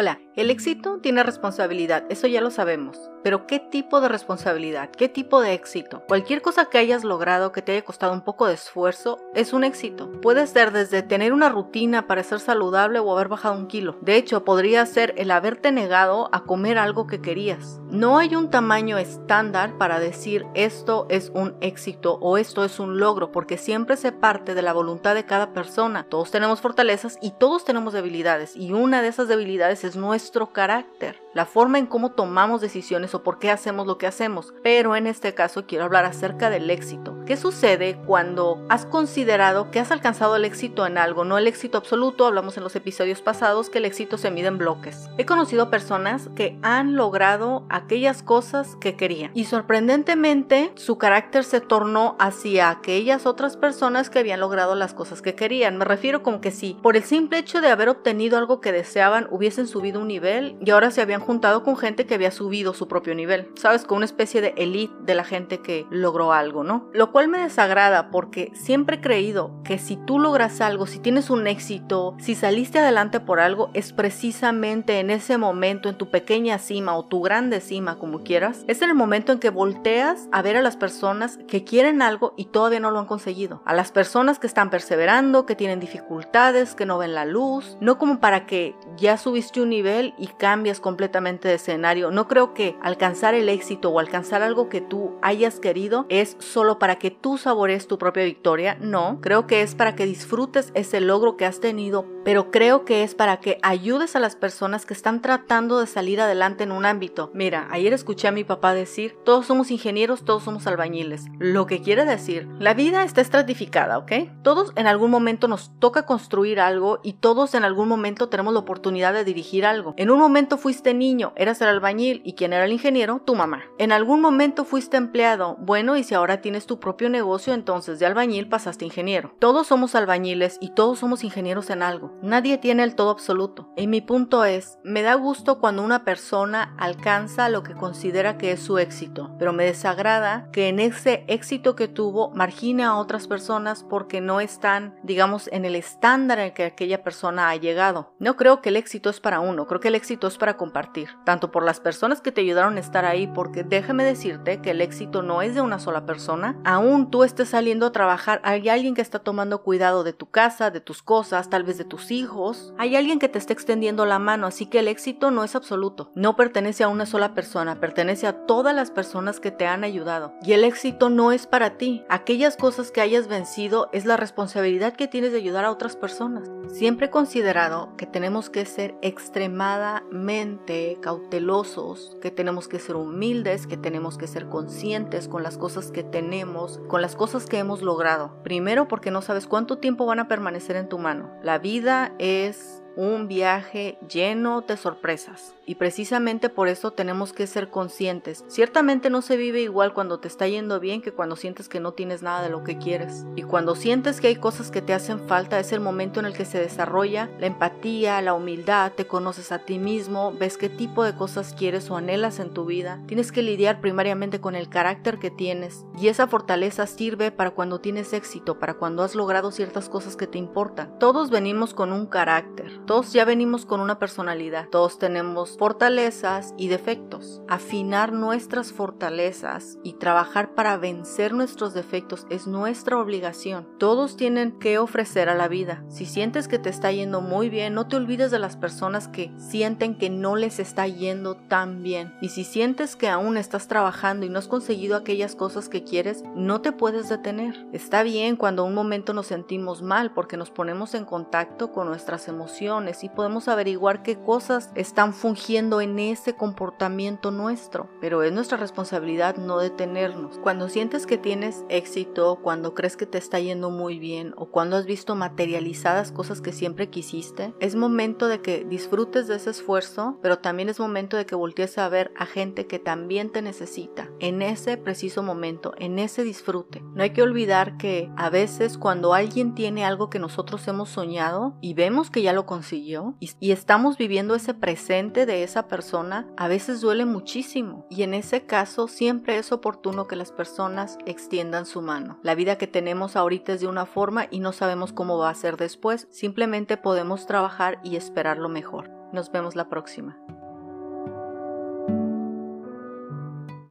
Hola, el éxito tiene responsabilidad, eso ya lo sabemos. Pero ¿qué tipo de responsabilidad? ¿Qué tipo de éxito? Cualquier cosa que hayas logrado que te haya costado un poco de esfuerzo es un éxito. Puede ser desde tener una rutina para ser saludable o haber bajado un kilo. De hecho, podría ser el haberte negado a comer algo que querías. No hay un tamaño estándar para decir esto es un éxito o esto es un logro, porque siempre se parte de la voluntad de cada persona. Todos tenemos fortalezas y todos tenemos debilidades, y una de esas debilidades es nuestro carácter, la forma en cómo tomamos decisiones o por qué hacemos lo que hacemos. Pero en este caso quiero hablar acerca del éxito. ¿Qué sucede cuando has considerado que has alcanzado el éxito en algo? No el éxito absoluto, hablamos en los episodios pasados que el éxito se mide en bloques. He conocido personas que han logrado aquellas cosas que querían y sorprendentemente su carácter se tornó hacia aquellas otras personas que habían logrado las cosas que querían. Me refiero como que si por el simple hecho de haber obtenido algo que deseaban hubiesen subido un nivel y ahora se habían juntado con gente que había subido su propio nivel. Sabes, con una especie de elite de la gente que logró algo, ¿no? Lo cual me desagrada porque siempre he creído que si tú logras algo, si tienes un éxito, si saliste adelante por algo, es precisamente en ese momento, en tu pequeña cima o tu grande cima, como quieras, es en el momento en que volteas a ver a las personas que quieren algo y todavía no lo han conseguido. A las personas que están perseverando, que tienen dificultades, que no ven la luz, no como para que ya subiste un nivel y cambias completamente de escenario. No creo que alcanzar el éxito o alcanzar algo que tú hayas querido es solo para que tú sabores tu propia victoria. No, creo que es para que disfrutes ese logro que has tenido, pero creo que es para que ayudes a las personas que están tratando de salir adelante en un ámbito. Mira, ayer escuché a mi papá decir, todos somos ingenieros, todos somos albañiles. Lo que quiere decir, la vida está estratificada, ¿ok? Todos en algún momento nos toca construir algo y todos en algún momento tenemos la oportunidad de dirigir algo. En un momento fuiste niño, eras el albañil y quien era el ingeniero, tu mamá. En algún momento fuiste empleado, bueno, y si ahora tienes tu propio negocio, entonces de albañil pasaste ingeniero. Todos somos albañiles y todos somos ingenieros en algo. Nadie tiene el todo absoluto. Y mi punto es, me da gusto cuando una persona alcanza lo que considera que es su éxito, pero me desagrada que en ese éxito que tuvo margine a otras personas porque no están, digamos, en el estándar en que aquella persona ha llegado. No creo que el éxito es para uno, creo que el éxito es para compartir, tanto por las personas que te ayudaron a estar ahí, porque déjame decirte que el éxito no es de una sola persona, tú estés saliendo a trabajar, hay alguien que está tomando cuidado de tu casa, de tus cosas, tal vez de tus hijos, hay alguien que te está extendiendo la mano, así que el éxito no es absoluto, no pertenece a una sola persona, pertenece a todas las personas que te han ayudado. Y el éxito no es para ti, aquellas cosas que hayas vencido es la responsabilidad que tienes de ayudar a otras personas. Siempre he considerado que tenemos que ser extremadamente cautelosos, que tenemos que ser humildes, que tenemos que ser conscientes con las cosas que tenemos, con las cosas que hemos logrado. Primero porque no sabes cuánto tiempo van a permanecer en tu mano. La vida es un viaje lleno de sorpresas. Y precisamente por eso tenemos que ser conscientes. Ciertamente no se vive igual cuando te está yendo bien que cuando sientes que no tienes nada de lo que quieres. Y cuando sientes que hay cosas que te hacen falta es el momento en el que se desarrolla la empatía, la humildad, te conoces a ti mismo, ves qué tipo de cosas quieres o anhelas en tu vida. Tienes que lidiar primariamente con el carácter que tienes. Y esa fortaleza sirve para cuando tienes éxito, para cuando has logrado ciertas cosas que te importan. Todos venimos con un carácter. Todos ya venimos con una personalidad. Todos tenemos fortalezas y defectos. Afinar nuestras fortalezas y trabajar para vencer nuestros defectos es nuestra obligación. Todos tienen que ofrecer a la vida. Si sientes que te está yendo muy bien, no te olvides de las personas que sienten que no les está yendo tan bien. Y si sientes que aún estás trabajando y no has conseguido aquellas cosas que quieres, no te puedes detener. Está bien cuando un momento nos sentimos mal porque nos ponemos en contacto con nuestras emociones y podemos averiguar qué cosas están fungiendo en ese comportamiento nuestro, pero es nuestra responsabilidad no detenernos. Cuando sientes que tienes éxito, cuando crees que te está yendo muy bien o cuando has visto materializadas cosas que siempre quisiste, es momento de que disfrutes de ese esfuerzo, pero también es momento de que voltees a ver a gente que también te necesita en ese preciso momento, en ese disfrute. No hay que olvidar que a veces cuando alguien tiene algo que nosotros hemos soñado y vemos que ya lo consiguió y, estamos viviendo ese presente de esa persona a veces duele muchísimo y en ese caso siempre es oportuno que las personas extiendan su mano. La vida que tenemos ahorita es de una forma y no sabemos cómo va a ser después, simplemente podemos trabajar y esperar lo mejor. Nos vemos la próxima.